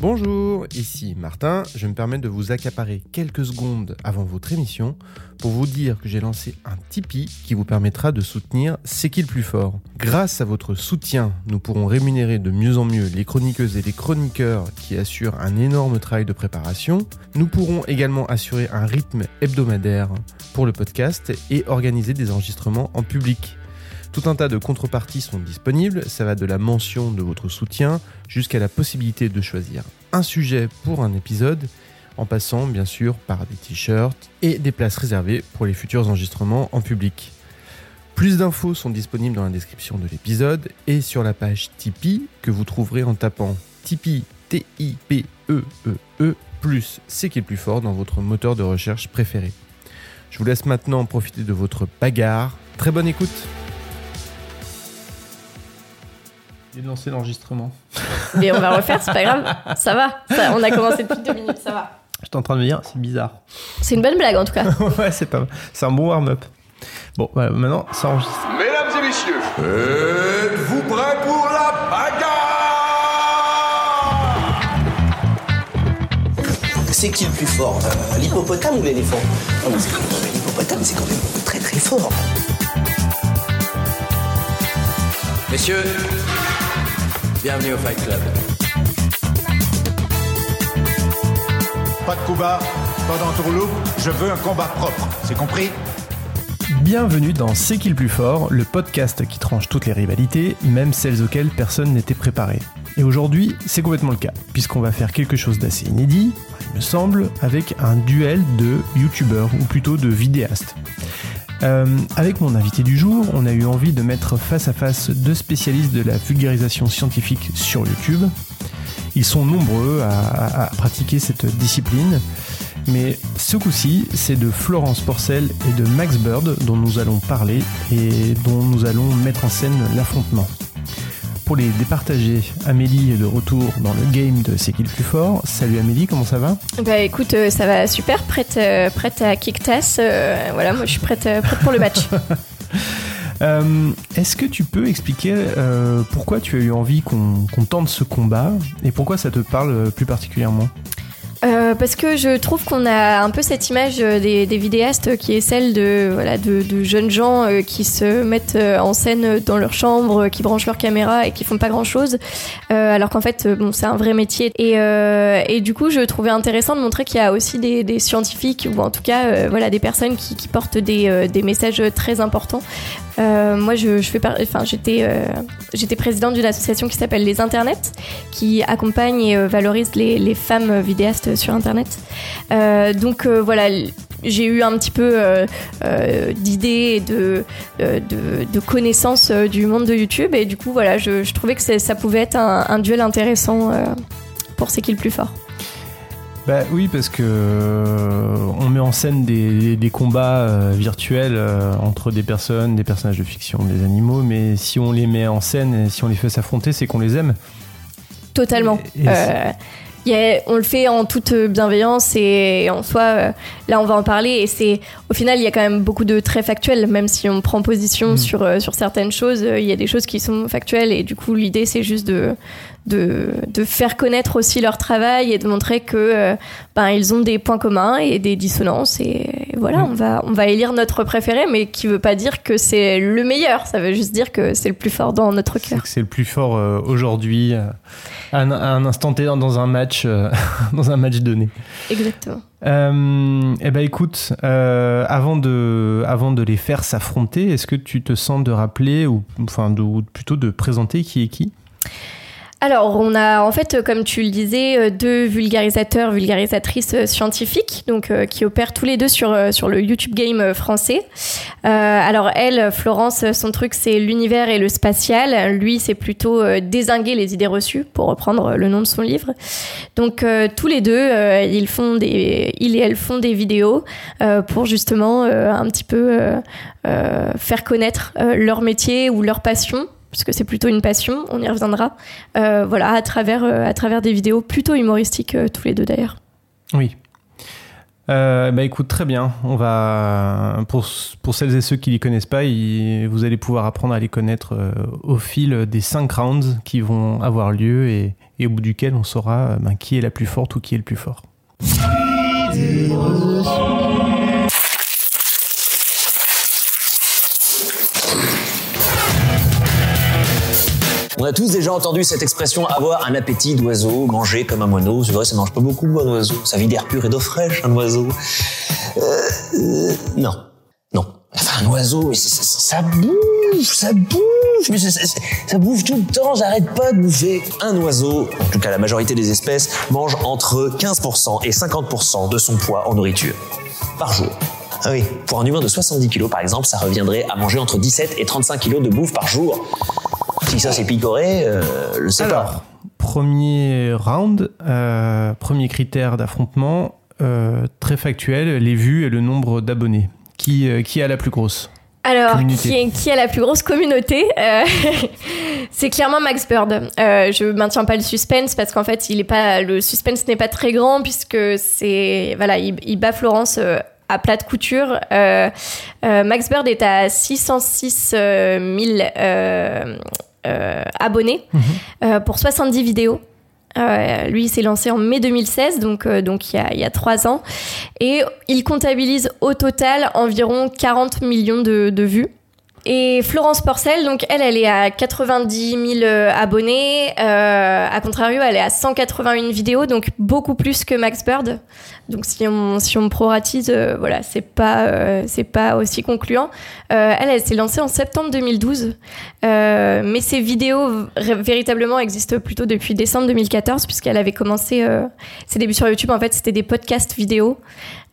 Bonjour, ici Martin. Je me permets de vous accaparer quelques secondes avant votre émission pour vous dire que j'ai lancé un Tipeee qui vous permettra de soutenir C'est qui le plus fort. Grâce à votre soutien, nous pourrons rémunérer de mieux en mieux les chroniqueuses et les chroniqueurs qui assurent un énorme travail de préparation. Nous pourrons également assurer un rythme hebdomadaire pour le podcast et organiser des enregistrements en public. Tout un tas de contreparties sont disponibles, ça va de la mention de votre soutien jusqu'à la possibilité de choisir un sujet pour un épisode, en passant bien sûr par des t-shirts et des places réservées pour les futurs enregistrements en public. Plus d'infos sont disponibles dans la description de l'épisode et sur la page Tipeee que vous trouverez en tapant Tipeee T-I-P-E-E-E e plus c'est qui est le plus fort dans votre moteur de recherche préféré. Je vous laisse maintenant profiter de votre bagarre. Très bonne écoute J'ai lancé l'enregistrement. Mais on va refaire, c'est pas grave. Ça va. Ça, on a commencé depuis deux minutes, ça va. J'étais en train de me dire, c'est bizarre. C'est une bonne blague en tout cas. ouais, c'est pas C'est un bon warm-up. Bon, voilà, maintenant, ça enregistre. Mesdames et messieurs, êtes-vous prêts pour la bagarre? C'est qui le plus fort? Euh, L'hippopotame ou l'éléphant? Non, mais c'est quand même- L'hippopotame, c'est quand même très très fort. Messieurs, bienvenue au Fight Club. Pas de coup bas, pas d'entourloupe, je veux un combat propre, c'est compris Bienvenue dans C'est qui le plus fort, le podcast qui tranche toutes les rivalités, même celles auxquelles personne n'était préparé. Et aujourd'hui, c'est complètement le cas, puisqu'on va faire quelque chose d'assez inédit, il me semble, avec un duel de youtubeurs, ou plutôt de vidéastes. Euh, avec mon invité du jour, on a eu envie de mettre face à face deux spécialistes de la vulgarisation scientifique sur YouTube. Ils sont nombreux à, à- à pratiquer cette discipline, mais ce coup-ci, c'est de Florence Porcel et de Max Bird dont nous allons parler et dont nous allons mettre en scène l'affrontement. Pour les départager, Amélie est de retour dans le game de C'est qui le plus fort. Salut Amélie, comment ça va? Bah écoute, euh, ça va super, prête, euh, prête à kick tass. euh, voilà, moi je suis prête, prête pour le match. Est-ce que tu peux expliquer pourquoi tu as eu envie qu'on tente ce combat et pourquoi ça te parle plus particulièrement? Euh, parce que je trouve qu'on a un peu cette image euh, des, des vidéastes qui est celle de, voilà, de, de jeunes gens euh, qui se mettent euh, en scène dans leur chambre, euh, qui branchent leur caméra et qui font pas grand chose, alors qu'en fait, euh, bon, c'est un vrai métier. Et, euh, et du coup, je trouvais intéressant de montrer qu'il y a aussi des, des scientifiques ou en tout cas, euh, voilà, des personnes qui, qui portent des, euh, des messages très importants. Euh, moi, je, fais enfin, j'étais, euh, j'étais présidente d'une association qui s'appelle Les Internets, qui accompagne et euh, valorise les, les femmes vidéastes sur Internet. Donc voilà, j'ai eu un petit peu d'idées et de, de, connaissances du monde de YouTube, et du coup, voilà, je, je trouvais que ça pouvait être un, un duel intéressant pour c'est qui le plus fort. Bah oui, parce que euh, on met en scène des, des combats euh, virtuels euh, entre des personnes, des personnages de fiction, des animaux, mais si on les met en scène et si on les fait s'affronter, c'est qu'on les aime. Totalement. Et- et on le fait en toute bienveillance et en soi, là on va en parler et c'est au final il y a quand même beaucoup de traits factuels, même si on prend position Mm. sur, sur certaines choses, il y a des choses qui sont factuelles et du coup l'idée c'est juste de, de, de faire connaître aussi leur travail et de montrer que euh, ben, ils ont des points communs et des dissonances et voilà, Mm. on, va, on va élire notre préféré mais qui veut pas dire que c'est le meilleur, ça veut juste dire que c'est le plus fort dans notre cœur. c'est le plus fort euh, aujourd'hui, euh, à, un, à un instant T dans un match, dans un match donné. Exactement. Euh, eh ben écoute, euh, avant de, avant de les faire s'affronter, est-ce que tu te sens de rappeler ou enfin de, ou plutôt de présenter qui est qui? Alors, on a en fait, comme tu le disais, euh, deux vulgarisateurs, vulgarisatrices euh, scientifiques, donc euh, qui opèrent tous les deux sur, euh, sur le YouTube Game euh, français. Euh, alors, elle, Florence, son truc, c'est l'univers et le spatial. Lui, c'est plutôt euh, désinguer les idées reçues, pour reprendre euh, le nom de son livre. Donc, euh, tous les deux, euh, ils font des, ils et elles font des vidéos euh, pour justement euh, un petit peu euh, euh, faire connaître euh, leur métier ou leur passion puisque c'est plutôt une passion, on y reviendra, euh, voilà, à travers, euh, à travers des vidéos plutôt humoristiques, euh, tous les deux d'ailleurs. Oui. Bah écoute, très bien. On va pour, pour celles et ceux qui les connaissent pas, vous allez pouvoir apprendre à les connaître au fil des cinq rounds qui vont avoir lieu et, au bout duquel on saura ben, qui est la plus forte ou qui est le plus fort. On a tous déjà entendu cette expression avoir un appétit d'oiseau, manger comme un moineau. C'est vrai, ça mange pas beaucoup un oiseau. Ça vit d'air pur et d'eau fraîche, un oiseau. Euh, euh, non, non. Enfin, un oiseau, c'est- ça bouffe, ça bouffe, mais c'est- c'est- ça bouffe tout le temps, j'arrête pas de bouffer. Un oiseau, en tout cas la majorité des espèces, mange entre 15% et 50% de son poids en nourriture par jour. Ah oui, pour un humain de 70 kg par exemple, ça reviendrait à manger entre 17 et 35 kg de bouffe par jour. Si ça c'est picoré, euh, pas. Alors, premier round, euh, premier critère d'affrontement, euh, très factuel, les vues et le nombre d'abonnés. Qui, euh, qui a la plus grosse Alors, Communauté. qui, a la plus grosse communauté Euh, C'est clairement Max Bird. Euh, je maintiens pas le suspense parce qu'en fait, il est pas, le suspense n'est pas très grand puisque c'est, voilà, il, il bat Florence euh, à plat de couture. Euh, euh, Max Bird est à 606 euh, 000 euh, euh, abonnés euh, pour 70 vidéos. Euh, lui, il s'est lancé en mai 2016, donc, euh, donc il, y a, il y a trois ans. Et il comptabilise au total environ 40 millions de, de vues. Et Florence Porcel, donc elle, elle est à 90 000 euh, abonnés. Euh, à contrario, elle est à 181 vidéos, donc beaucoup plus que Max Bird. Donc si on, si on proratise, euh, voilà, c'est pas, euh, c'est pas aussi concluant. Euh, elle, elle s'est lancée en septembre 2012. Euh, mais ses vidéos véritablement existent plutôt depuis décembre 2014, puisqu'elle avait commencé ses débuts sur YouTube. En fait, c'était des podcasts vidéo.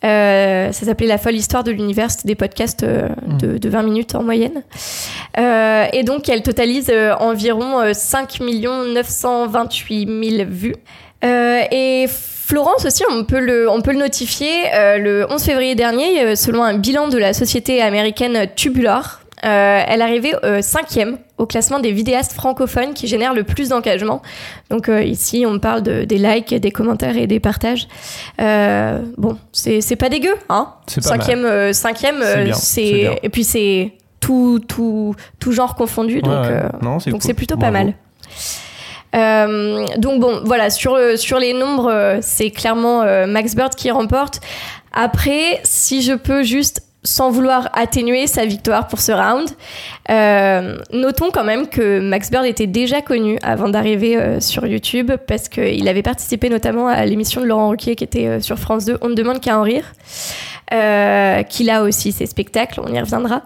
Euh, ça s'appelait La folle histoire de l'univers. C'était des podcasts euh, de, de 20 minutes en moyenne. Euh, et donc, elle totalise euh, environ euh, 5 928 000 vues. Euh, et Florence aussi, on peut le, on peut le notifier. euh, le 11 février dernier, selon un bilan de la société américaine Tubular, euh, elle arrivait euh, cinquième au classement des vidéastes francophones qui génèrent le plus d'engagement. Donc euh, ici, on parle de, des likes, des commentaires et des partages. Euh, bon, c'est pas dégueu, hein? Pas. Cinquième, cinquième, C'est et puis c'est tout, tout, tout genre confondu, donc Ouais, c'est cool. plutôt pas Bravo. mal. Donc bon, voilà, sur, sur les nombres, c'est clairement Max Bird qui remporte. Après, si je peux juste, sans vouloir atténuer sa victoire pour ce round, euh, notons quand même que Max Bird était déjà connu avant d'arriver euh, sur YouTube parce qu'il avait participé notamment à l'émission de Laurent Ruquier qui était euh, sur France 2, On ne demande qu'à en rire. Qu'il a aussi ses spectacles, on y reviendra.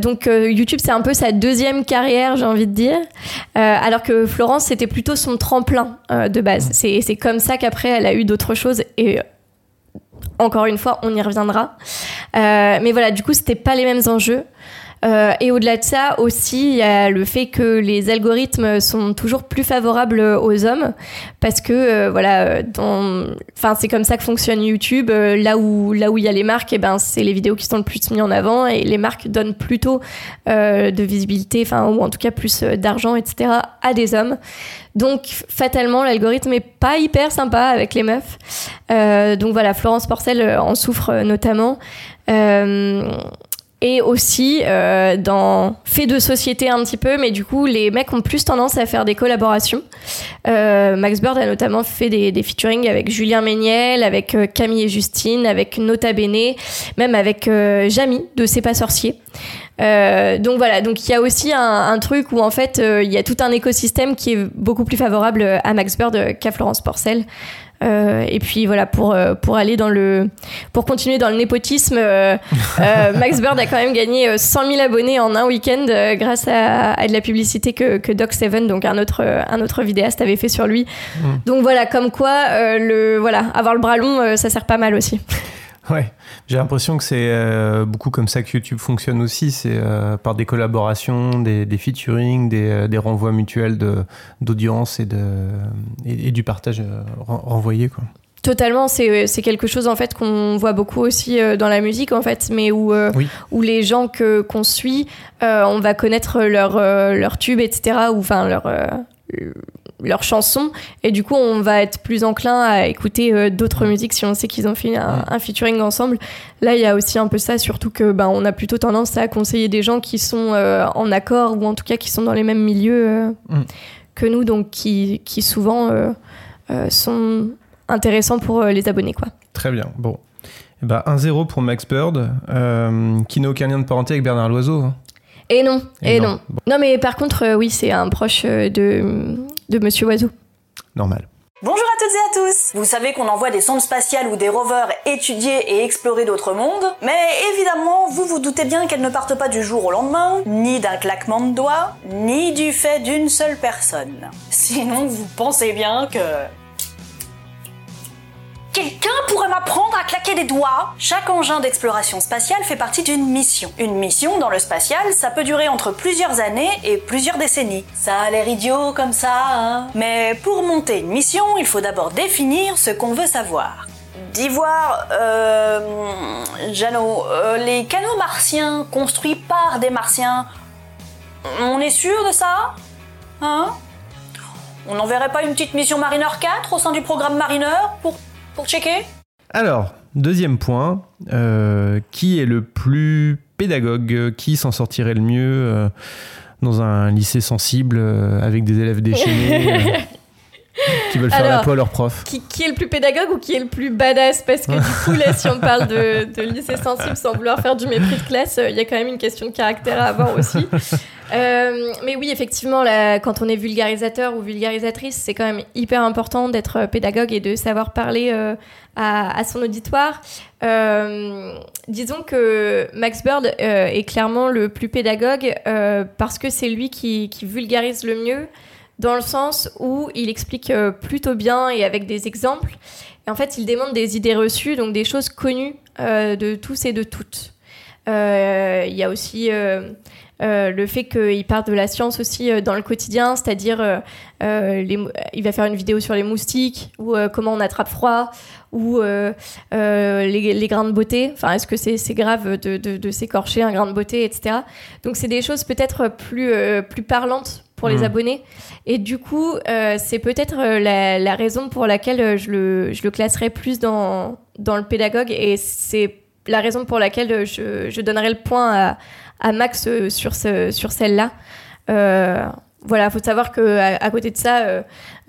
Donc YouTube c'est un peu sa deuxième carrière, j'ai envie de dire, alors que Florence c'était plutôt son tremplin de base. C'est c'est comme ça qu'après elle a eu d'autres choses et encore une fois on y reviendra. Euh, mais voilà, du coup c'était pas les mêmes enjeux. Euh, et au-delà de ça aussi, il y a le fait que les algorithmes sont toujours plus favorables aux hommes parce que euh, voilà, enfin c'est comme ça que fonctionne YouTube. Euh, là où là où il y a les marques, et ben c'est les vidéos qui sont le plus mises en avant et les marques donnent plutôt de visibilité, enfin ou en tout cas plus d'argent, etc. à des hommes. Donc fatalement, l'algorithme est pas hyper sympa avec les meufs. Donc voilà, Florence Porcel en souffre notamment. Euh, et aussi euh, dans fait de société un petit peu, mais du coup les mecs ont plus tendance à faire des collaborations. Euh, Max Bird a notamment fait des, des featuring avec Julien Méniel, avec euh, Camille et Justine, avec Nota Bene, même avec euh, Jamie de C'est pas sorcier. Donc voilà, donc il y a aussi un, truc où en fait il y a tout un écosystème qui est beaucoup plus favorable à Max Bird qu'à Florence Porcel. Euh, et puis voilà, pour, euh, pour aller dans le. Pour continuer dans le népotisme, euh, Max Bird a quand même gagné euh, 100 000 abonnés en un week-end grâce à, à de la publicité que, que Doc Seven, donc un autre, un autre vidéaste, avait fait sur lui. Donc voilà, comme quoi, euh, le, voilà, avoir le bras long, euh, ça sert pas mal aussi. Ouais, j'ai l'impression que c'est euh, beaucoup comme ça que YouTube fonctionne aussi, c'est euh, par des collaborations, des, des featuring, des, euh, des renvois mutuels d'audience et, et, et du partage ren- renvoyé. Quoi. Totalement, c'est quelque chose en fait qu'on voit beaucoup aussi dans la musique en fait, mais où euh, Oui. où les gens qu'on suit, on va connaître leur leur tube, etc. ou enfin leur leurs chansons et du coup on va être plus enclin à écouter euh, d'autres musiques si on sait qu'ils ont fait un, un featuring ensemble. Là il y a aussi un peu ça, surtout que ben on a plutôt tendance à conseiller des gens qui sont euh, en accord ou en tout cas qui sont dans les mêmes milieux euh, Mm. que nous, donc qui qui souvent sont intéressants pour les abonnés quoi. Très bien, bon. Eh ben, 1-0 pour Max Bird, qui n'a aucun lien de parenté avec Bernard Loiseau. hein. Et non, et, Et non. non. non. mais par contre, oui, c'est un proche de, de Monsieur Oiseau. Normal. Bonjour à toutes et à tous Vous savez qu'on envoie des sondes spatiales ou des rovers étudier et explorer d'autres mondes, mais évidemment, vous vous doutez bien qu'elles ne partent pas du jour au lendemain, ni d'un claquement de doigts, ni du fait d'une seule personne. Sinon, vous pensez bien que... Quelqu'un pourrait m'apprendre à claquer des doigts Chaque engin d'exploration spatiale fait partie d'une mission. Une mission dans le spatial, ça peut durer entre plusieurs années et plusieurs décennies. Ça a l'air idiot comme ça, hein Mais pour monter une mission, il faut d'abord définir ce qu'on veut savoir. D'ivoire, euh... Jeannot, euh, les canaux martiens construits par des martiens, on est sûr de ça? Hein? On n'enverrait pas une petite mission Mariner 4 au sein du programme Mariner pour, pour checker Alors, deuxième point, euh, qui est le plus pédagogue Qui s'en sortirait le mieux euh, dans un lycée sensible euh, avec des élèves déchaînés euh, qui veulent faire la Alors, peau à leur prof? Qui, qui est le plus pédagogue ou qui est le plus badass? Parce que du coup, là, si on parle de, de lycée sensible sans vouloir faire du mépris de classe, euh, il y a quand même une question de caractère à avoir aussi. Euh, mais oui, effectivement, quand on est vulgarisateur ou vulgarisatrice, c'est quand même hyper important d'être euh, pédagogue et de savoir parler euh, à, son auditoire. Disons que Max Bird est clairement le plus pédagogue parce que c'est lui qui, vulgarise le mieux dans le sens où il explique plutôt bien et avec des exemples. Et en fait, il démontre des idées reçues, donc des choses connues de tous et de toutes. Il y a aussi euh, le fait qu'il parle de la science aussi euh, dans le quotidien, c'est-à-dire euh, euh, il va faire une vidéo sur les moustiques ou comment on attrape froid ou les, les grains de beauté. Enfin, est-ce que c'est grave de, de, de s'écorcher un grain de beauté, etc. Donc c'est des choses peut-être plus plus parlantes pour les Mhm. abonnés. Et du coup, c'est peut-être la, la raison pour laquelle je le, je le classerais plus dans, dans le pédagogue. Et c'est la raison pour laquelle euh, je, je donnerais le point à, Max euh, sur, sur celle-là. Euh, voilà, faut savoir que à, côté de ça,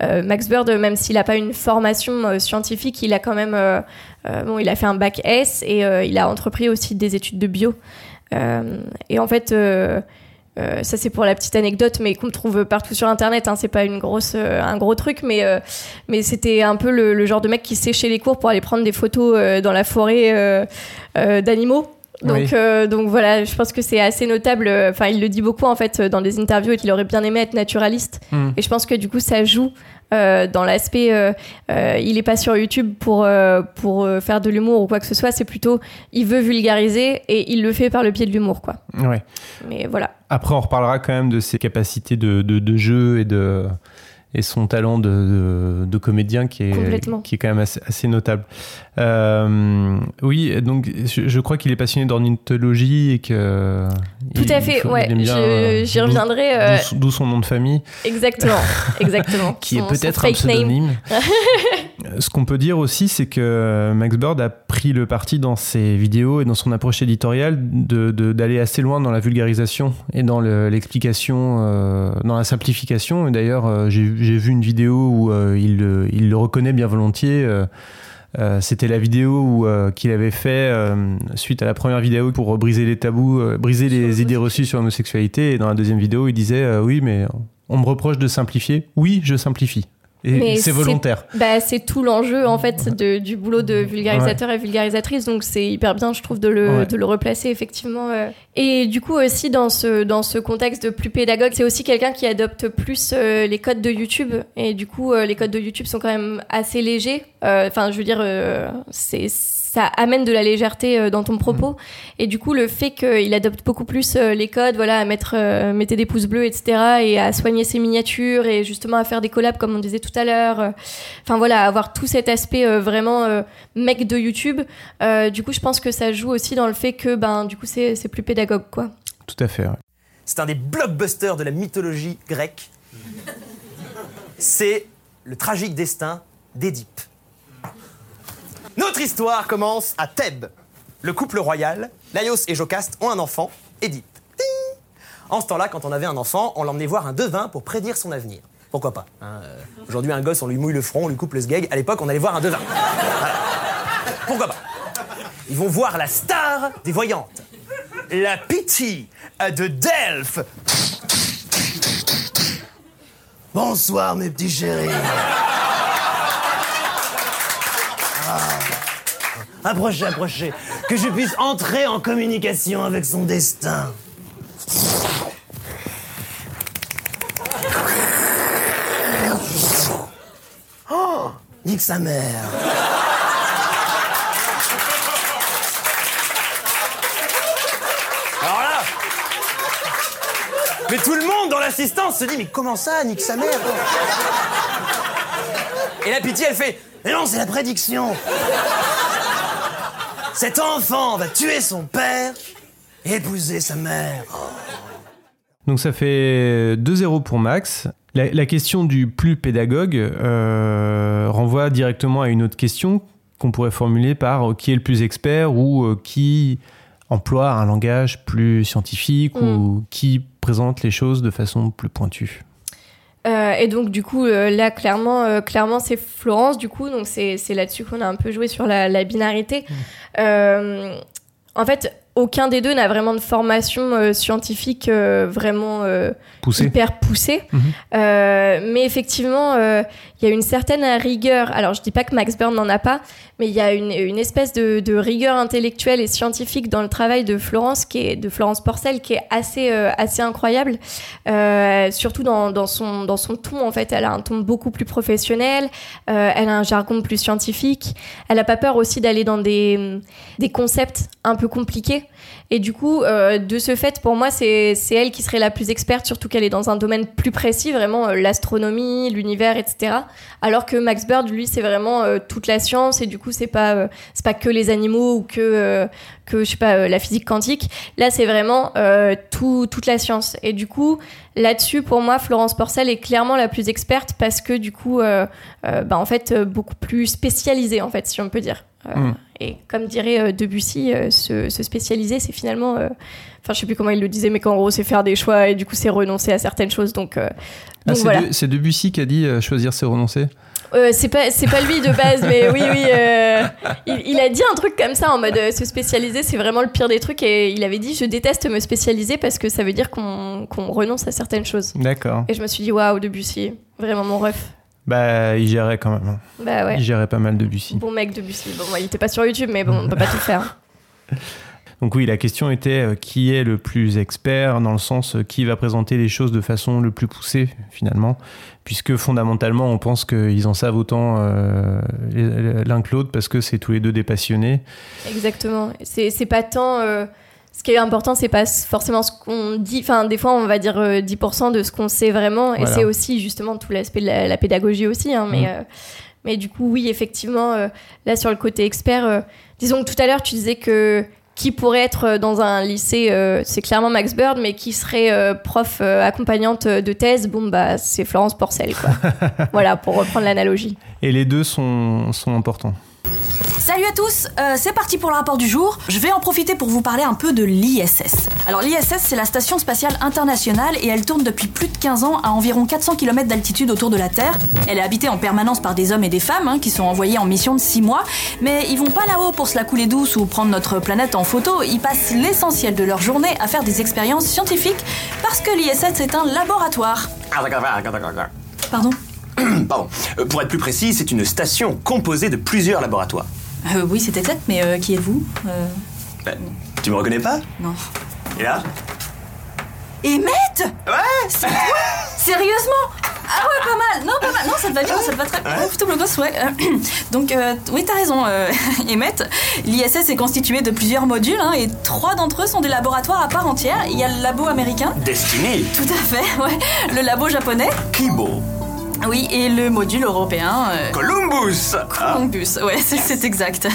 euh, Max Bird, même s'il n'a pas une formation scientifique, il a quand même, bon, il a fait un bac S et il a entrepris aussi des études de bio. Et en fait, ça c'est pour la petite anecdote, mais qu'on trouve partout sur internet. Hein, c'est pas une grosse, un gros truc, mais mais c'était un peu le, genre de mec qui séchait les cours pour aller prendre des photos dans la forêt d'animaux. Donc, Oui. euh, donc voilà, je pense que c'est assez notable. Enfin, il le dit beaucoup en fait dans des interviews et qu'il aurait bien aimé être naturaliste. Hmm. Et je pense que du coup, ça joue euh, dans l'aspect. euh, euh, il est pas sur YouTube pour euh, pour euh, faire de l'humour ou quoi que ce soit. C'est plutôt, il veut vulgariser et il le fait par le pied de l'humour, quoi. Ouais. Mais voilà. Après, on reparlera quand même de ses capacités de, de, de jeu et, de, et son talent de, de, de comédien qui est, qui est quand même assez, assez notable. Euh, oui, donc je, je crois qu'il est passionné d'ornithologie et que. Tout il- à fait, faut- ouais. euh, J'y reviendrai. euh, d'où- son nom de famille, exactement, exactement. qui Son- est peut-être un pseudonyme. Ce qu'on peut dire aussi, c'est que Max Bird a pris le parti dans ses vidéos et dans son approche éditoriale de- de- d'aller assez loin dans la vulgarisation et dans le- l'explication, euh, dans la simplification. Et d'ailleurs, j'ai j'ai vu une vidéo où euh, il, le- il le reconnaît bien volontiers. euh, euh, C'était la vidéo où, euh, qu'il avait fait euh, suite à la première vidéo pour briser les tabous, euh, briser les idées reçues sur l'homosexualité. Et dans la deuxième vidéo, il disait euh, Oui, mais on me reproche de simplifier. Oui, je simplifie. Et c'est volontaire. Bah, c'est tout l'enjeu en fait de, du boulot de vulgarisateur et vulgarisatrice, donc c'est hyper bien, je trouve, de le, Ouais. de le replacer effectivement. euh. Et du coup aussi dans ce dans ce contexte de plus pédagogue, c'est aussi quelqu'un qui adopte plus euh, les codes de YouTube, et du coup euh, les codes de YouTube sont quand même assez légers. Euh, Enfin, je veux dire, c'est ça amène de la légèreté euh, dans ton propos. Et du coup, le fait qu'il adopte beaucoup plus euh, les codes, voilà, à mettre, euh, mettez des pouces bleus, etc., et à soigner ses miniatures, et justement à faire des collabs, comme on disait tout à l'heure. euh, Enfin voilà, avoir tout cet aspect euh, vraiment euh, mec de YouTube. Euh, du coup, je pense que ça joue aussi dans le fait que, ben, du coup, c'est c'est plus pédagogue, quoi. Tout à fait. ouais. C'est un des blockbusters de la mythologie grecque. C'est le tragique destin d'Édipe. Notre histoire commence à Thèbes. Le couple royal, Laios et Jocaste, ont un enfant, Édipe. Ting en ce temps-là, quand on avait un enfant, on l'emmenait voir un devin pour prédire son avenir. Pourquoi pas hein, euh, Aujourd'hui, un gosse, on lui mouille le front, on lui coupe le sgeg. À l'époque, on allait voir un devin. Pourquoi pas Ils vont voir la star des voyantes, la Pitié de Delphes. Bonsoir, mes petits chéris. Approchez, approchez. Que je puisse entrer en communication avec son destin. Oh Nique sa mère. Alors là Mais tout le monde dans l'assistance se dit Mais comment ça, nique sa mère? Et la pitié, elle fait Mais non, c'est la prédiction Cet enfant va tuer son père et épouser sa mère. Donc ça fait 2-0 pour Max. La, la question du plus pédagogue euh, renvoie directement à une autre question qu'on pourrait formuler par euh, qui est le plus expert ou euh, qui emploie un langage plus scientifique ou qui présente les choses de façon plus pointue. Euh, et donc du coup euh, là clairement euh, clairement c'est Florence du coup donc c'est c'est là-dessus qu'on a un peu joué sur la, la binarité. Euh, en fait aucun des deux n'a vraiment de formation euh, scientifique euh, vraiment euh, Poussé. hyper poussée. Mhm. Mais effectivement, il y a une certaine rigueur. Alors, je dis pas que Max Burn n'en a pas, mais il y a une, espèce de, rigueur intellectuelle et scientifique dans le travail de Florence, qui est de Florence Porcel, qui est assez euh, assez incroyable. Euh, surtout dans, dans son dans son ton, en fait, elle a un ton beaucoup plus professionnel. euh, elle a un jargon plus scientifique. Elle a pas peur aussi d'aller dans des des concepts un peu compliqués. Et du coup, euh, de ce fait, pour moi, c'est elle qui serait la plus experte, surtout qu'elle est dans un domaine plus précis, vraiment euh, l'astronomie, l'univers, etc. Alors que Max Bird, lui, c'est vraiment euh, toute la science, et du coup, c'est pas euh, c'est pas que les animaux ou que que je sais pas la physique quantique. Là, c'est vraiment tout toute la science. Et du coup, là-dessus, pour moi, Florence Porcel est clairement la plus experte parce que du coup, bah, en fait, beaucoup plus spécialisée, en fait, si on peut dire. Euh, Mm. Et comme dirait euh, Debussy, euh, se, se spécialiser, c'est finalement, enfin, je sais plus comment il le disait, mais qu'en gros, c'est faire des choix et du coup, c'est renoncer à certaines choses. Donc, Ah, c'est voilà. De- c'est Debussy qui a dit choisir c'est renoncer? Euh, c'est pas, c'est pas lui de base, mais oui, oui. euh, il, il a dit un truc comme ça en mode euh, se spécialiser, c'est vraiment le pire des trucs. Et il avait dit Je déteste me spécialiser parce que ça veut dire qu'on qu'on renonce à certaines choses. D'accord. Et je me suis dit Waouh, Debussy, vraiment mon ref. Bah, il gérait quand même. hein. Bah ouais. Il gérait pas mal Debussy. Bon mec, Debussy. Bon, il était pas sur YouTube, mais bon, on peut pas tout faire. Donc oui, la question était euh, qui est le plus expert dans le sens euh, qui va présenter les choses de façon le plus poussée finalement, puisque fondamentalement on pense qu'ils en savent autant euh, l'un que l'autre parce que c'est tous les deux des passionnés. Exactement. C'est pas tant. Euh, ce qui est important, c'est pas forcément ce qu'on dit. Enfin, des fois, on va dire euh, 10% de ce qu'on sait vraiment. Et c'est aussi justement tout l'aspect de la, la pédagogie aussi. hein, mais, Mm. euh, mais du coup, oui, effectivement, euh, là, sur le côté expert, euh, disons que tout à l'heure, tu disais que qui pourrait être euh, dans un lycée, euh, c'est clairement Max Bird, mais qui serait euh, prof euh, accompagnante de thèse, bon, bah, c'est Florence Porcel, quoi. voilà, pour reprendre l'analogie. Et les deux sont, sont importants. Salut à tous, euh, c'est parti pour le rapport du jour. Je vais en profiter pour vous parler un peu de l'ISS. Alors l'ISS c'est la station spatiale internationale et elle tourne depuis plus de 15 ans à environ 400 km d'altitude autour de la Terre. Elle est habitée en permanence par des hommes et des femmes hein, qui sont envoyés en mission de 6 mois, mais ils vont pas là-haut pour se la couler douce ou prendre notre planète en photo, ils passent l'essentiel de leur journée à faire des expériences scientifiques parce que l'ISS est un laboratoire. Pardon? Pardon. Euh, Pour être plus précis, c'est une station composée de plusieurs laboratoires. Euh, oui, c'est exact, mais euh, qui êtes-vous Euh, Ben, tu me reconnais pas? Non. Et là? Emmett Ouais C'est toi? Sérieusement? Ah ouais, pas mal Non, pas mal Non, ça te va bien, ça te va très bien. Ouais, plutôt le gosse, ouais. Donc, euh, oui, t'as raison, euh, Emmett. L'ISS est constitué de plusieurs modules, hein, et trois d'entre eux sont des laboratoires à part entière. Il y a le labo américain, Destiny tout à fait, ouais. Le labo japonais, Kibo oui, et le module européen, euh, Columbus Ah. Columbus. Ouais, c'est- c'est exact.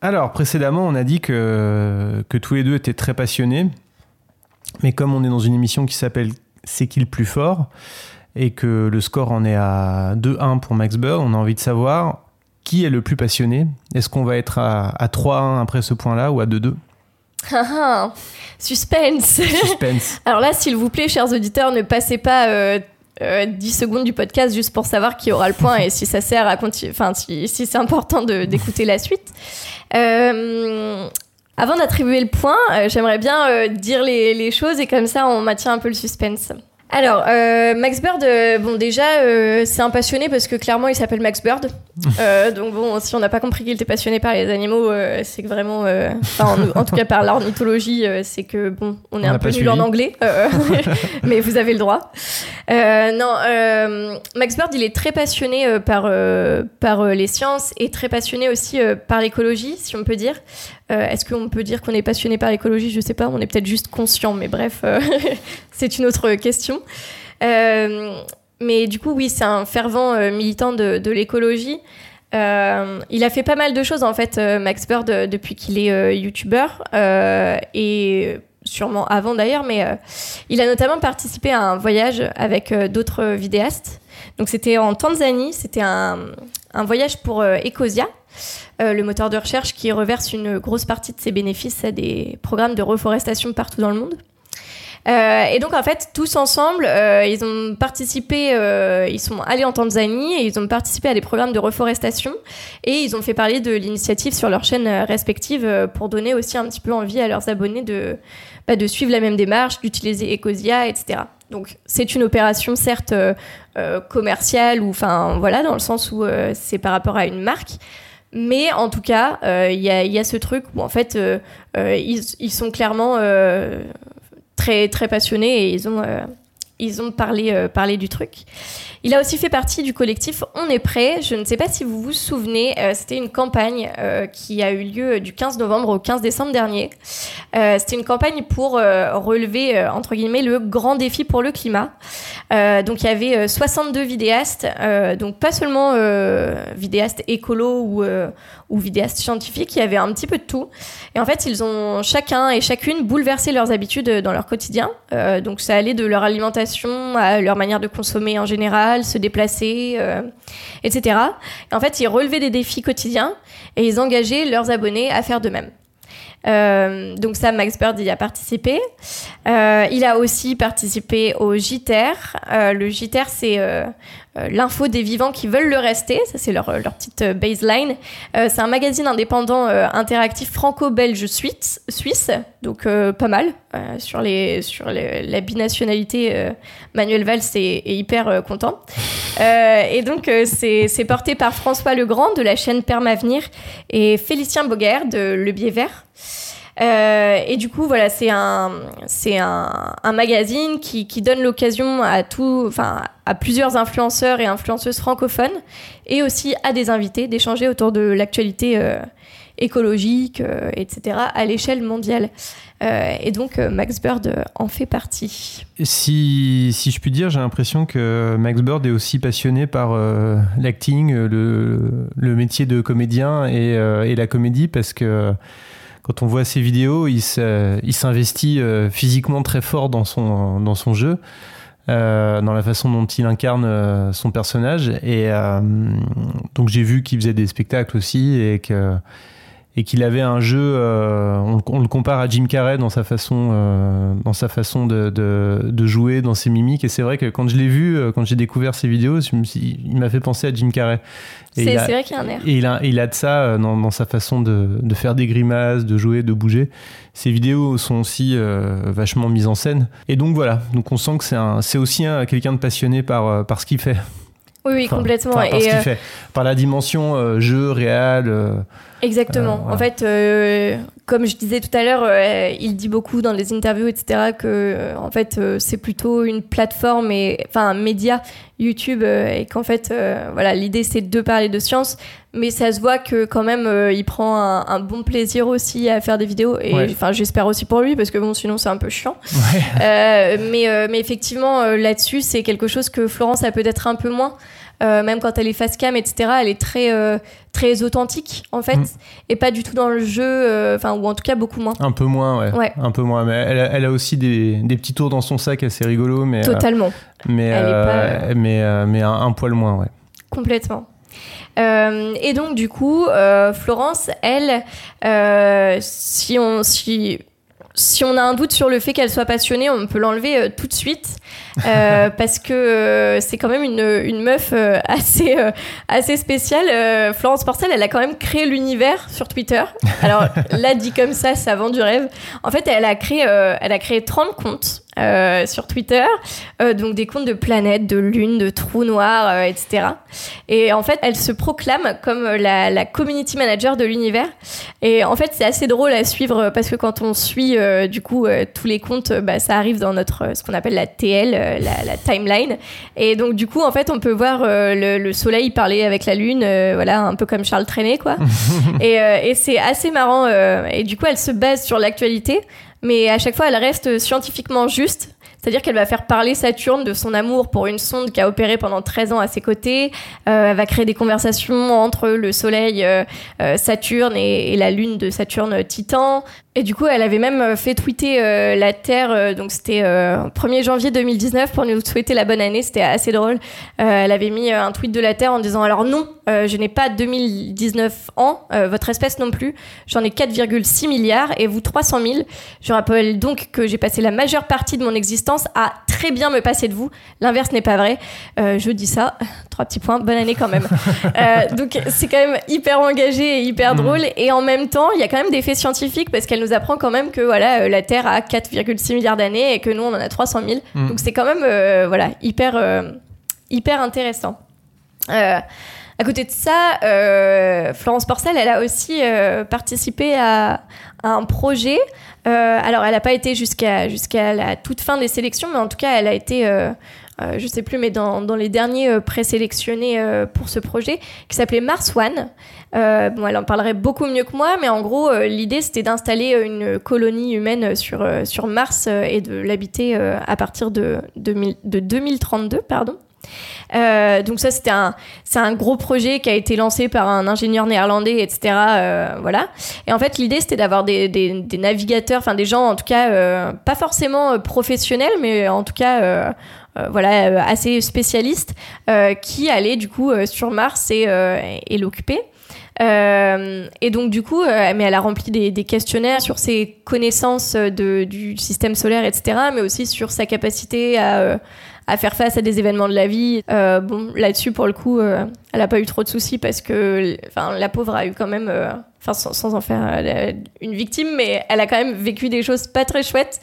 Alors, précédemment, on a dit que, que tous les deux étaient très passionnés. Mais comme on est dans une émission qui s'appelle C'est qui le plus fort et que le score en est à 2-1 pour Max Bird, on a envie de savoir qui est le plus passionné. Est-ce qu'on va être à, à 3-1 après ce point-là ou à 2-2 Ah, ah, Suspense. Suspense. Alors là, s'il vous plaît, chers auditeurs, ne passez pas euh, euh, 10 secondes du podcast juste pour savoir qui aura le point et si ça sert à continuer, enfin, si, c'est important d'écouter la suite. Euh, avant d'attribuer le point, euh, j'aimerais bien euh, dire les choses et comme ça, on maintient un peu le suspense. Alors, euh, Max Bird, euh, bon déjà, euh, c'est un passionné parce que clairement, il s'appelle Max Bird. Euh, donc bon, si on n'a pas compris qu'il était passionné par les animaux, euh, c'est que vraiment, euh, enfin, en, en tout cas par l'ornithologie, euh, c'est que bon, on est On un peu nul en anglais, euh, mais vous avez le droit. Euh, non, euh, Max Bird, il est très passionné par euh, par les sciences et très passionné aussi par l'écologie, si on peut dire. Euh, Est-ce qu'on peut dire qu'on est passionné par l'écologie? Je sais pas, on est peut-être juste conscient, mais bref, euh, c'est une autre question. Euh, mais du coup, oui, c'est un fervent militant de, l'écologie. Il a fait pas mal de choses en fait, Max Bird, depuis qu'il est euh, youtubeur et sûrement avant d'ailleurs, mais il a notamment participé à un voyage avec d'autres vidéastes. Donc c'était en Tanzanie, c'était un, voyage pour Ecosia, euh, le moteur de recherche qui reverse une grosse partie de ses bénéfices à des programmes de reforestation partout dans le monde. Euh, et donc en fait, tous ensemble, euh, ils ont participé, ils sont allés en Tanzanie et ils ont participé à des programmes de reforestation et ils ont fait parler de l'initiative sur leurs chaînes respectives pour donner aussi un petit peu envie à leurs abonnés de, bah, de suivre la même démarche, d'utiliser Ecosia, etc. Donc c'est une opération certes commerciale ou enfin voilà dans le sens où c'est par rapport à une marque. Mais en tout cas, euh, il y, a, ce truc où en fait, euh, euh, ils, ils sont clairement très très passionnés et ils ont ils ont parlé euh, parlé du truc. Il a aussi fait partie du collectif On est prêt. Je ne sais pas si vous vous souvenez, euh, c'était une campagne euh, qui a eu lieu du 15 novembre au 15 décembre dernier. C'était une campagne pour relever entre guillemets le grand défi pour le climat. Donc il y avait euh, 62 vidéastes, donc pas seulement vidéastes écolos ou ou vidéastes scientifiques, il y avait un petit peu de tout. Et en fait, ils ont chacun et chacune bouleversé leurs habitudes dans leur quotidien. Donc ça allait de leur alimentation à leur manière de consommer en général, se déplacer, euh, etc. Et en fait, ils relevaient des défis quotidiens et ils engageaient leurs abonnés à faire de même. Euh, donc ça, Max Bird y a participé. Euh, il a aussi participé au JTER. Euh, le JTER, c'est l'info des vivants qui veulent le rester. Ça, c'est leur, leur petite euh, baseline. Euh, c'est un magazine indépendant euh, interactif franco-belge suisse, suisse, donc euh, pas mal euh, sur les sur la binationalité. euh, Manuel Valls est, est hyper euh, content. Euh, et donc euh, c'est porté par François Legrand de la chaîne Permavenir et Félicien Boguer de Le Biais Vert. Euh, et du coup, voilà, c'est un, c'est un, magazine qui, donne l'occasion à tout, enfin, à plusieurs influenceurs et influenceuses francophones et aussi à des invités d'échanger autour de l'actualité euh, écologique, euh, etc., à l'échelle mondiale. Et donc, Max Bird en fait partie. Si, si je puis dire, j'ai l'impression que Max Bird est aussi passionné par l'acting, le, métier de comédien et, et la comédie parce que quand on voit ses vidéos, il il s'investit euh, physiquement très fort dans son, jeu. euh, dans la façon dont il incarne euh, son personnage et euh, donc j'ai vu qu'il faisait des spectacles aussi et que et qu'il avait un jeu, euh, on, on le compare à Jim Carrey dans sa façon, euh, dans sa façon de, de, de jouer, dans ses mimiques. Et c'est vrai que quand je l'ai vu, euh, quand j'ai découvert ses vidéos, je me suis- il m'a fait penser à Jim Carrey. C'est vrai qu'il y a un air. Et il a, il a de ça dans, dans sa façon de, de faire des grimaces, de jouer, de bouger. Ses vidéos sont aussi euh, vachement mises en scène. Et donc voilà, donc on sent que c'est aussi un- quelqu'un de passionné par, par ce qu'il fait. Oui, oui, Enfin, complètement. enfin, par Et, ce qu'il euh, fait, par la dimension euh, jeu réel. euh, Exactement. En fait, comme je disais tout à l'heure, euh, il dit beaucoup dans les interviews, etc., que euh, en fait, euh, c'est plutôt une plateforme et enfin un média YouTube et qu'en fait, voilà, l'idée c'est de parler de science, mais ça se voit que quand même, il prend un, un bon plaisir aussi à faire des vidéos et Ouais. enfin, j'espère aussi pour lui parce que bon, sinon c'est un peu chiant. Ouais. Mais, mais effectivement, là-dessus, c'est quelque chose que Florence a peut-être un peu moins. Euh, même quand elle est face cam, etc., elle est très, euh, très authentique, en fait, Mm. et pas du tout dans le jeu, euh, enfin, ou en tout cas beaucoup moins. Un peu moins, ouais. Ouais. Un peu moins. Mais elle a, elle a aussi des, des petits tours dans son sac assez rigolos, mais. Totalement, mais, pas- mais, mais un, un poil moins, ouais. complètement. Euh, et donc, du coup, euh, Florence, elle, euh, si on. Si, si on a un doute sur le fait qu'elle soit passionnée, on peut l'enlever euh, tout de suite euh, parce que euh, c'est quand même une, une meuf euh, assez, euh, assez spéciale. Florence Porcel, elle a quand même créé l'univers sur Twitter. Alors là, dit comme ça, ça vend du rêve. En fait, elle a créé, elle a créé 30 comptes euh, sur Twitter, euh, donc des comptes de planètes, de lunes, de trous noirs, euh, etc. Et en fait, elle se proclame comme la, la community manager de l'univers. Et en fait, c'est assez drôle à suivre parce que quand on suit du coup tous les comptes, bah, ça arrive dans notre ce qu'on appelle la TL, la, la timeline. Et donc du coup, en fait, on peut voir le, le soleil parler avec la lune, voilà, un peu comme Charles Trenet, quoi. et et c'est assez marrant. et du coup, elle se base sur l'actualité, mais à chaque fois, elle reste scientifiquement juste. C'est-à-dire qu'elle va faire parler Saturne de son amour pour une sonde qui a opéré pendant 13 ans à ses côtés. Euh, elle va créer des conversations entre le Soleil euh, euh, Saturne et, et la Lune de Saturne euh, Titan. Et du coup, elle avait même euh, fait tweeter euh, la Terre, euh, donc c'était euh, 1er janvier 2019 pour nous souhaiter la bonne année, c'était assez drôle. Elle avait mis un tweet de la Terre en disant alors non, je n'ai pas 2019 ans, votre espèce non plus, j'en ai 4,6 milliards et vous 300 000. Je rappelle donc que j'ai passé la majeure partie de mon existence à très bien me passer de vous. L'inverse n'est pas vrai. Je dis ça, trois petits points, bonne année quand même. Euh, donc c'est quand même hyper engagé et hyper drôle et en même temps il y a quand même des faits scientifiques parce qu'elle nous apprend quand même que voilà euh, la Terre a 4,6 milliards d'années et que nous on en a 300 000. Mm. Donc c'est quand même euh, voilà hyper euh, hyper intéressant. À côté de ça, Florence Porcel, elle a aussi participé à, à un projet. Alors, elle n'a pas été jusqu'à jusqu'à la toute fin des sélections, mais en tout cas, elle a été, je sais plus, mais dans, les derniers euh, présélectionnés euh, pour ce projet, qui s'appelait Mars One. Euh, bon, elle en parlerait beaucoup mieux que moi, mais en gros, euh, l'idée, c'était d'installer euh, une colonie humaine sur, euh, Mars euh, et de l'habiter euh, à partir de, 2000 de 2032, pardon. Euh, donc ça c'était un c'est un gros projet qui a été lancé par un ingénieur néerlandais etc euh, voilà et en fait l'idée c'était d'avoir des, navigateurs enfin des gens en tout cas euh, pas forcément euh, professionnels mais en tout cas euh, euh, voilà euh, assez spécialistes euh, qui allaient du coup euh, sur Mars et, euh, l'occuper euh, et donc du coup, euh, elle a rempli des, questionnaires sur ses connaissances du système solaire, etc., mais aussi sur sa capacité à, euh, faire face à des événements de la vie. Euh, bon, là-dessus, pour le coup, euh, elle n'a pas eu trop de soucis parce que, la pauvre a eu quand même, euh, sans, en faire euh, une victime, mais elle a quand même vécu des choses pas très chouettes.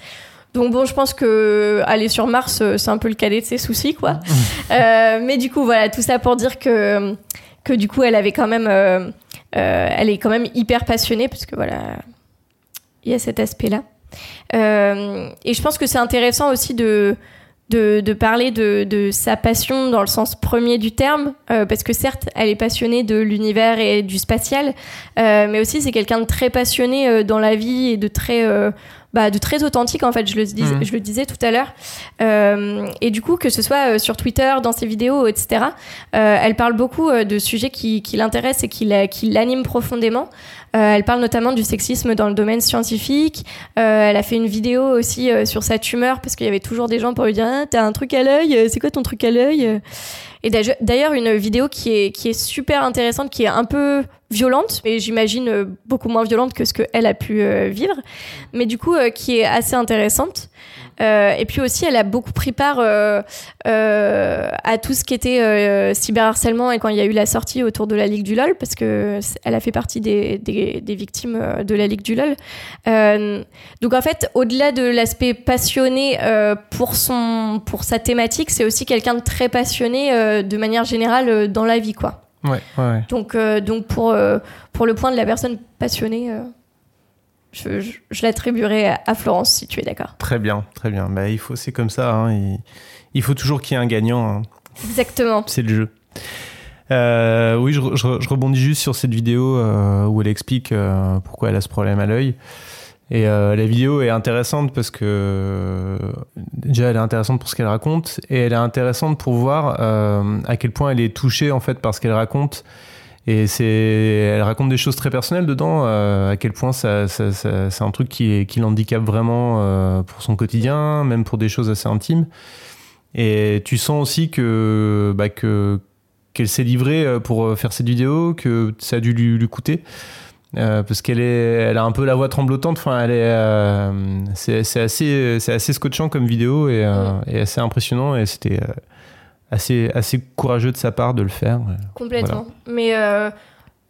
Donc bon, je pense que aller sur Mars, euh, c'est un peu le cadet de ses soucis, quoi. Euh, mais du coup, voilà, tout ça pour dire que que du coup, elle avait quand même, euh, euh, elle est quand même hyper passionnée parce que voilà, il y a cet aspect-là. Et je pense que c'est intéressant aussi de de, de parler de, de sa passion dans le sens premier du terme, parce que certes, elle est passionnée de l'univers et du spatial, mais aussi c'est quelqu'un de très passionné dans la vie et de très, bah, de très authentique en fait. Je le, dis, Mhm. je le disais tout à l'heure. Euh, et du coup, que ce soit euh, sur Twitter, dans ses vidéos, etc., euh, elle parle beaucoup de sujets qui, qui l'intéressent et qui l'animent profondément. Euh, elle parle notamment du sexisme dans le domaine scientifique. Euh, elle a fait une vidéo aussi euh, sur sa tumeur parce qu'il y avait toujours des gens pour lui dire ah, T'as un truc à l'œil C'est quoi ton truc à l'œil Et d'ailleurs- une vidéo qui est, qui est super intéressante, qui est un peu violente, mais j'imagine beaucoup moins violente que ce qu'elle a pu vivre, mais du coup, qui est assez intéressante. Euh, et puis aussi, elle a beaucoup pris part euh, euh, à tout ce qui était cyberharcèlement et quand il y a eu la sortie autour de la Ligue du LOL, parce que elle a fait partie des, des, des victimes de la Ligue du LOL. Donc en fait, au-delà de l'aspect passionné pour son pour sa thématique, c'est aussi quelqu'un de très passionné euh, de manière générale euh, dans la vie, quoi. Ouais, ouais, ouais. Donc, euh, donc pour, pour le point de la personne passionnée, je, je, je l'attribuerai à, à Florence, si tu es d'accord. Très bien, très bien. Bah, il faut, c'est comme ça. hein, il, il faut toujours qu'il y ait un gagnant. hein. Exactement. C'est le jeu. Euh, oui, je, re- je re- je rebondis juste sur cette vidéo euh, où elle explique euh, pourquoi elle a ce problème à l'œil. Et la vidéo est intéressante parce que déjà elle est intéressante pour ce qu'elle raconte et elle est intéressante pour voir à quel point elle est touchée en fait par ce qu'elle raconte. Et c'est, elle raconte des choses très personnelles dedans. euh, à quel point ça, ça- ça- c'est un truc qui, qui l'handicape vraiment euh, pour son quotidien, même pour des choses assez intimes. Et tu sens aussi que, bah, que qu'elle s'est livrée euh, pour euh, faire cette vidéo, que ça a dû lui, lui coûter. Euh, parce qu'elle est, elle a un peu la voix tremblotante. Enfin, elle est, euh, c'est, c'est assez, c'est assez scotchant comme vidéo et, euh, et assez impressionnant. Et c'était euh, assez, assez courageux de sa part de le faire. Complètement. Mais euh,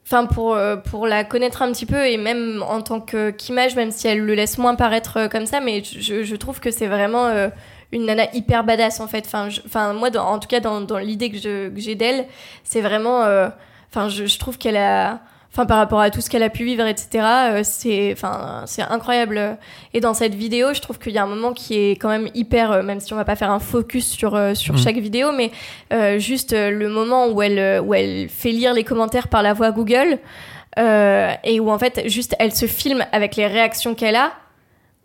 enfin pour, euh, pour la connaître un petit peu et même en tant qu'image, même si elle le laisse moins paraître euh, comme ça, mais je, je trouve que c'est vraiment euh, une nana hyper badass en fait. Enfin, je- enfin moi, dans- en tout cas, dans, dans l'idée que j'ai d'elle, c'est vraiment. euh, Enfin, je, je trouve qu'elle a. Enfin, par rapport à tout ce qu'elle a pu vivre, etc., euh, c'est, enfin, c'est incroyable. Et dans cette vidéo, je trouve qu'il y a un moment qui est quand même hyper, euh, même si on va pas faire un focus sur euh, sur Mhm. chaque vidéo, mais euh, juste le moment où elle où elle fait lire les commentaires par la voix Google euh, et où en fait juste elle se filme avec les réactions qu'elle a.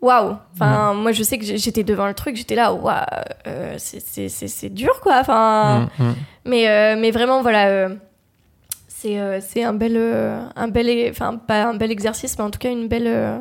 Waouh Enfin, moi je sais que j'étais devant le truc, j'étais là, waouh, c'est- c'est c'est- c'est dur quoi. Enfin, Mm, mm. mais, euh, mais vraiment, voilà, c'est euh, c'est un bel, euh, un bel, enfin pas un bel exercice, mais en tout cas une belle, euh,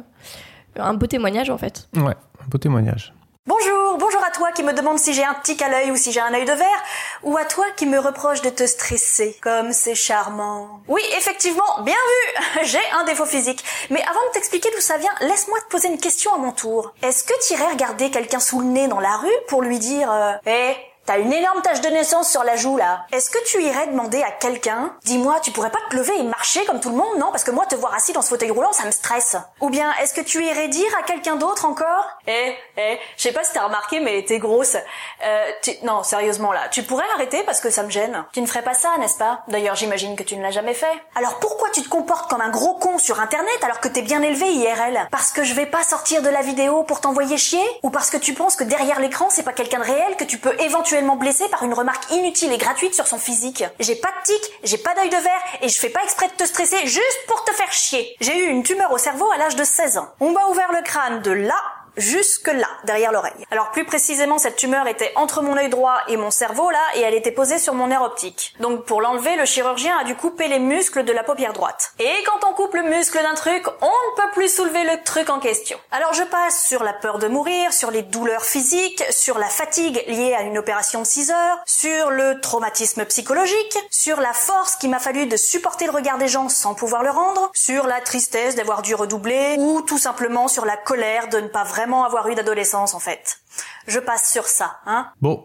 un beau témoignage en fait. Ouais, un beau témoignage. Bonjour, bonjour à toi qui me demande si j'ai un tic à l'œil ou si j'ai un œil de verre, ou à toi qui me reproche de te stresser, comme c'est charmant. Oui, effectivement, bien vu, j'ai un défaut physique. Mais avant de t'expliquer d'où ça vient, laisse-moi te poser une question à mon tour. Est-ce que tu irais regarder quelqu'un sous le nez dans la rue pour lui dire, euh, Eh, T'as une énorme tache de naissance sur la joue là. Est-ce que tu irais demander à quelqu'un, dis-moi, tu pourrais pas te lever et marcher comme tout le monde, non? Parce que moi, te voir assis dans ce fauteuil roulant, ça me stresse. Ou bien, est-ce que tu irais dire à quelqu'un d'autre encore? Eh, eh, je sais pas si t'as remarqué, mais t'es grosse. Euh, tu... Non, sérieusement là, tu pourrais arrêter parce que ça me gêne. Tu ne ferais pas ça, n'est-ce pas? D'ailleurs, j'imagine que tu ne l'as jamais fait. Alors pourquoi tu te comportes comme un gros con sur Internet alors que t'es bien élevé IRL Parce que je vais pas sortir de la vidéo pour t'envoyer chier? Ou parce que tu penses que derrière l'écran, c'est pas quelqu'un de réel que tu peux éventuellement blesser par une remarque inutile et gratuite sur son physique J'ai pas de tic, j'ai pas d'œil de verre et je fais pas exprès de te stresser juste pour te faire chier. J'ai eu une tumeur au cerveau à l'âge de 16 ans. On m'a ouvert le crâne de là jusque là, derrière l'oreille. Alors plus précisément, cette tumeur était entre mon œil droit et mon cerveau là, et elle était posée sur mon nerf optique. Donc pour l'enlever, le chirurgien a dû couper les muscles de la paupière droite. Et quand on coupe le muscle d'un truc, on ne peut plus soulever le truc en question. Alors je passe sur la peur de mourir, sur les douleurs physiques, sur la fatigue liée à une opération de 6 heures, sur le traumatisme psychologique, sur la force qu'il m'a fallu de supporter le regard des gens sans pouvoir le rendre, sur la tristesse d'avoir dû redoubler, ou tout simplement sur la colère de ne pas vraiment avoir eu d'adolescence en fait. Je passe sur ça, hein. Bon,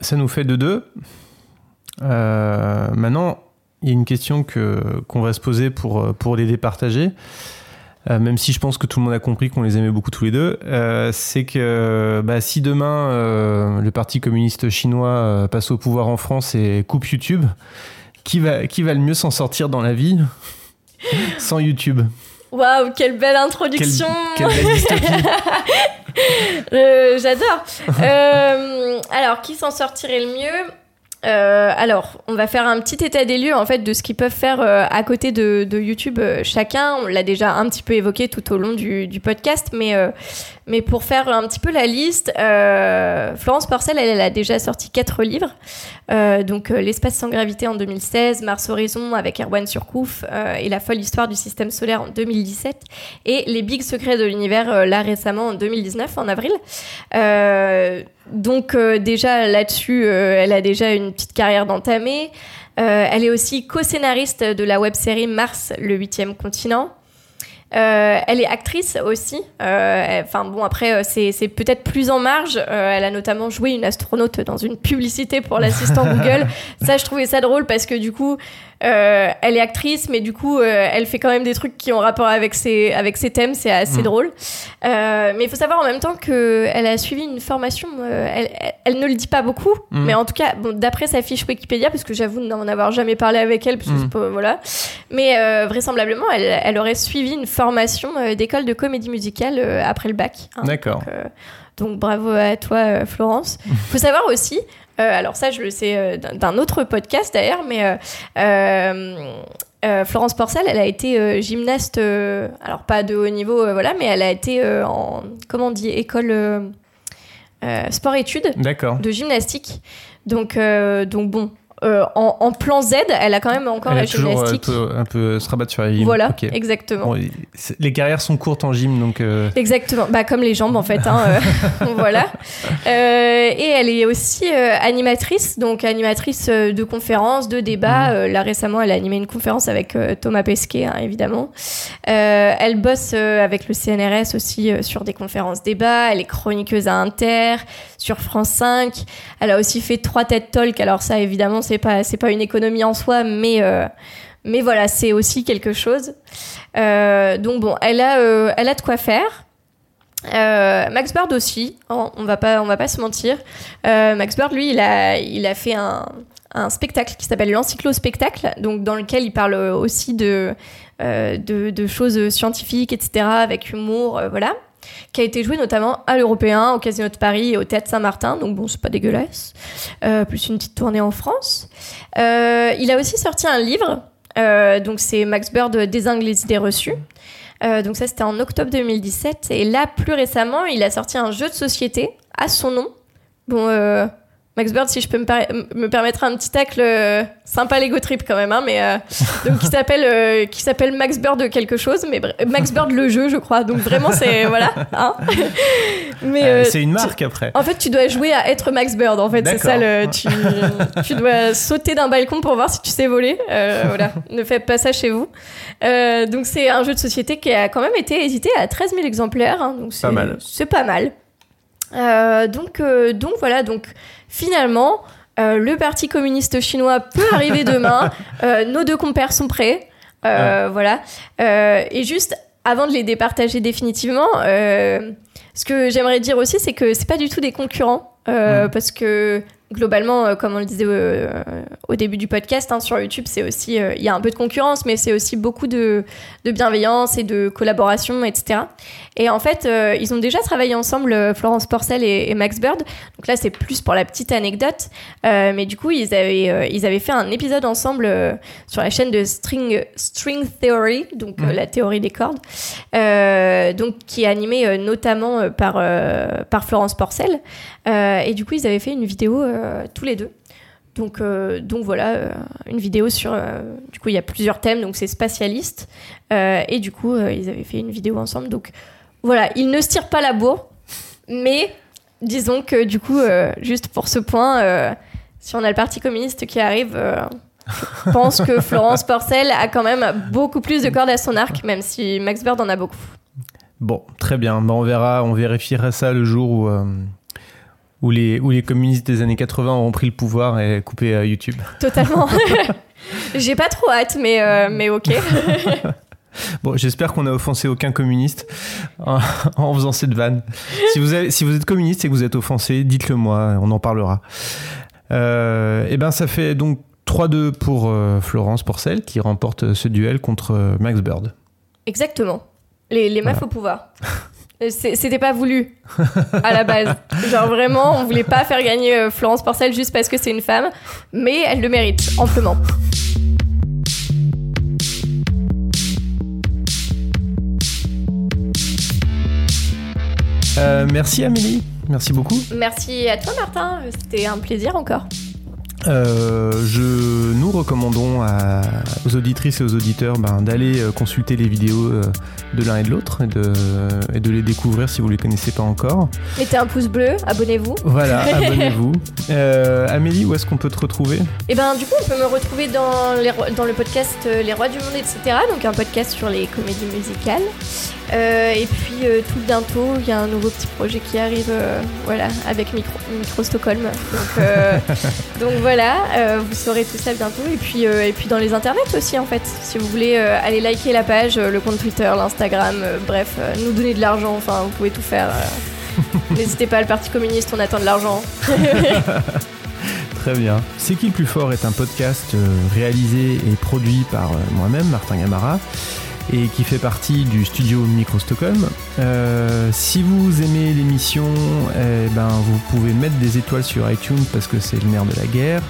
ça nous fait de deux. Euh, maintenant, il y a une question que qu'on va se poser pour, pour les départager. Euh, même si je pense que tout le monde a compris qu'on les aimait beaucoup tous les deux, euh, c'est que bah, si demain euh, le Parti communiste chinois euh, passe au pouvoir en France et coupe YouTube, qui va, qui va le mieux s'en sortir dans la vie? Sans YouTube Waouh, quelle belle introduction Quelle- quelle belle dystopie. Euh, J'adore. Euh, alors, qui s'en sortirait le mieux? Euh, alors, on va faire un petit état des lieux en fait de ce qu'ils peuvent faire euh, à côté de, YouTube euh, chacun. On l'a déjà un petit peu évoqué tout au long du, podcast, mais mais pour faire un petit peu la liste, Florence Porcel, elle, elle a déjà sorti quatre livres. Donc l'espace sans gravité en 2016, Mars Horizon avec Erwan Surcouf et la folle histoire du système solaire en 2017 et les big secrets de l'univers là récemment en 2019 en avril. Donc déjà là-dessus, elle a déjà une petite carrière d'entamée. Euh, elle est aussi co-scénariste de la web-série Mars, le huitième continent. Euh, elle est actrice aussi. Euh, Enfin bon, après, c'est c'est peut-être plus en marge. Euh, elle a notamment joué une astronaute dans une publicité pour l'assistant Google. Ça, je trouvais ça drôle parce que du coup, euh, elle est actrice, mais du coup, euh, elle fait quand même des trucs qui ont rapport avec ses, avec ses thèmes. C'est assez Mm. drôle. Euh, mais il faut savoir en même temps qu'elle a suivi une formation. elle, ne le dit pas beaucoup, Mm. mais en tout cas, bon, d'après sa fiche Wikipédia, parce que j'avoue n'en avoir jamais parlé avec elle, parce que Mm. pas- voilà. Mais vraisemblablement, elle, elle aurait suivi une formation d'école de comédie musicale après le bac. hein. D'accord. Donc, donc bravo à toi, Florence. faut savoir aussi, alors ça je le sais euh, d'un autre podcast d'ailleurs, mais euh, euh, euh, Florence Porcel, elle a été euh, gymnaste, euh, alors pas de haut niveau, euh, voilà, mais elle a été euh, en, comment on dit, école euh, euh, sport-études de gymnastique. Donc, euh, donc bon, euh, en, en plan Z, elle a quand même encore Elle la a toujours euh, gymnastique. un peu, un peu se rabattre sur la gym. voilà, exactement. Bon, les carrières sont courtes en gym, donc euh, Exactement, bah, comme les jambes en fait. hein, euh, voilà. Et elle est aussi animatrice, donc animatrice de conférences, de débats. Euh, là récemment, elle a animé une conférence avec Thomas Pesquet, hein, évidemment. Elle bosse avec le CNRS aussi sur des conférences débats. Elle est chroniqueuse à Inter, sur France 5. Elle a aussi fait trois TED Talks. Alors ça, évidemment, c'est pas c'est pas une économie en soi, mais euh, mais voilà, c'est aussi quelque chose. Euh, donc bon, elle a, euh, elle a de quoi faire. Max Bird aussi, hein, on va pas, on va pas se mentir. Max Bird, lui, il a, il a fait un, un spectacle qui s'appelle l'encyclo-spectacle, donc dans lequel il parle aussi de, de, de choses scientifiques, etc., avec humour, voilà, qui a été joué notamment à l'Européen, au Casino de Paris et au Théâtre Saint-Martin, donc bon, c'est pas dégueulasse. Euh, plus une petite tournée en France. Euh, il a aussi sorti un livre, euh, donc c'est Max Bird désingue les idées reçues. Donc ça c'était en octobre 2017 et là plus récemment il a sorti un jeu de société à son nom. Bon Max Bird si je peux me, par- me permettre un petit tacle euh, sympa l'ego trip quand même hein, mais euh, donc qui s'appelle euh, qui s'appelle Max Bird quelque chose mais br- Max Bird le jeu je crois donc vraiment c'est voilà hein. mais c'est une marque après. en fait, tu dois jouer à être Max Bird. En fait, c'est ça le. Tu, tu dois sauter d'un balcon pour voir si tu sais voler. Voilà, ne faites pas ça chez vous. Donc, c'est un jeu de société qui a quand même été édité à 13 000 exemplaires. hein, donc, c'est Pas mal. C'est pas mal. Euh, donc, euh, donc voilà. Donc, finalement, euh, le Parti communiste chinois peut arriver demain. Nos deux compères sont prêts. Voilà. Et juste avant de les départager définitivement, ce que j'aimerais dire aussi, c'est que c'est pas du tout des concurrents, euh, parce que globalement, euh, comme on le disait euh, au début du podcast, hein, sur YouTube, c'est aussi euh, il y a un peu de concurrence, mais c'est aussi beaucoup de, de bienveillance et de collaboration, etc. Et en fait, euh, ils ont déjà travaillé ensemble, euh, Florence Porcel et, et Max Bird. Donc là, c'est plus pour la petite anecdote, Euh, mais du coup, ils avaient ils avaient fait un épisode ensemble sur la chaîne de String String Theory, donc Mhm. la théorie des cordes, donc qui est animée notamment par par Florence Porcel. Et du coup, ils avaient fait une vidéo tous les deux. Donc, euh, donc voilà, euh, une vidéo sur. euh, du coup, il y a plusieurs thèmes, donc c'est spatialiste. Et du coup, ils avaient fait une vidéo ensemble. Donc voilà, ils ne se tirent pas la bourre, mais disons que du coup, euh, juste pour ce point, euh, si on a le Parti communiste qui arrive, euh, je pense que Florence Porcel a quand même beaucoup plus de cordes à son arc, même si Max Bird en a beaucoup. Bon, très bien. Bah, on verra, on vérifiera ça le jour où, où, les, où les communistes des années 80 auront pris le pouvoir et coupé YouTube. Totalement. J'ai pas trop hâte, mais, mais ok. Bon, j'espère qu'on n'a offensé aucun communiste en, en faisant cette vanne. Si vous, avez- si vous êtes communiste et que vous êtes offensé, dites-le moi, on en parlera. Euh, et ben, ça fait donc 3-2 pour euh, Florence Porcel qui remporte ce duel contre euh, Max Bird. Exactement. Les, les meufs au pouvoir. C'est- C'était pas voulu à la base. Genre vraiment, on voulait pas faire gagner euh, Florence Porcel juste parce que c'est une femme, mais elle le mérite amplement. Euh, merci Amélie, merci beaucoup. Merci à toi Martin, c'était un plaisir encore. Euh, je, nous recommandons à, aux auditrices et aux auditeurs ben, d'aller euh, consulter les vidéos de l'un et de l'autre et de, et de les découvrir si vous ne les connaissez pas encore. Mettez un pouce bleu, abonnez-vous. Voilà, abonnez-vous. Euh, Amélie, où est-ce qu'on peut te retrouver? Et ben du coup, on peut me retrouver dans, les rois- dans le podcast Les Rois du Monde, etc. Donc un podcast sur les comédies musicales. Euh, et puis euh, tout bientôt, il y a un nouveau petit projet qui arrive, euh, voilà, avec Micro, Micro Stockholm. Donc, donc voilà, vous saurez tout ça bientôt. Et puis, et puis dans les internets aussi, en fait. Si vous voulez aller liker la page, le compte Twitter, l'Instagram, bref, nous donner de l'argent, enfin, vous pouvez tout faire. N'hésitez pas, le Parti communiste, on attend de l'argent. Très bien. C'est qui le plus fort est un podcast réalisé et produit par moi-même, Martin Gamara, et qui fait partie du studio Micro Stockholm. Euh, si vous aimez l'émission, eh ben, vous pouvez mettre des étoiles sur iTunes parce que c'est le nerf de la guerre.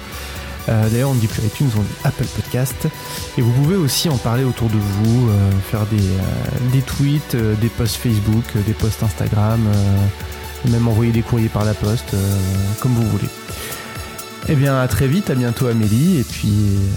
Euh, D'ailleurs, on ne dit plus iTunes, on dit Apple Podcast. Et vous pouvez aussi en parler autour de vous, euh, faire des, des tweets, des posts Facebook, des posts Instagram, même envoyer des courriers par la poste, comme vous voulez. Eh bien, à très vite, à bientôt Amélie, et puis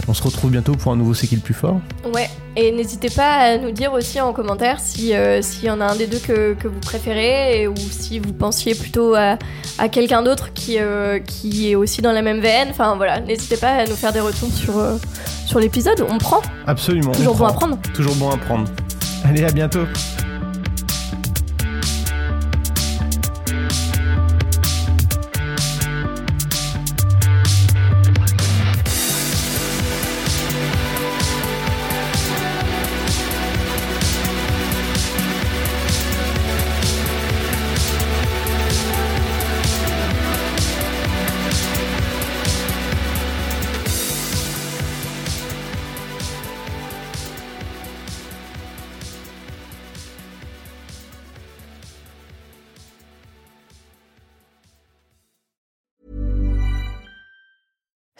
on se retrouve bientôt pour un nouveau C'est qui le plus fort Ouais, et n'hésitez pas à nous dire aussi en commentaire si euh, s'il y en a un des deux que, que vous préférez et, ou si vous pensiez plutôt à, à quelqu'un d'autre qui, euh, qui est aussi dans la même veine. Enfin voilà, n'hésitez pas à nous faire des retours sur, euh, sur l'épisode. On prend. Absolument. on Toujours bon prend. à prendre. Toujours bon à prendre. Allez, à bientôt.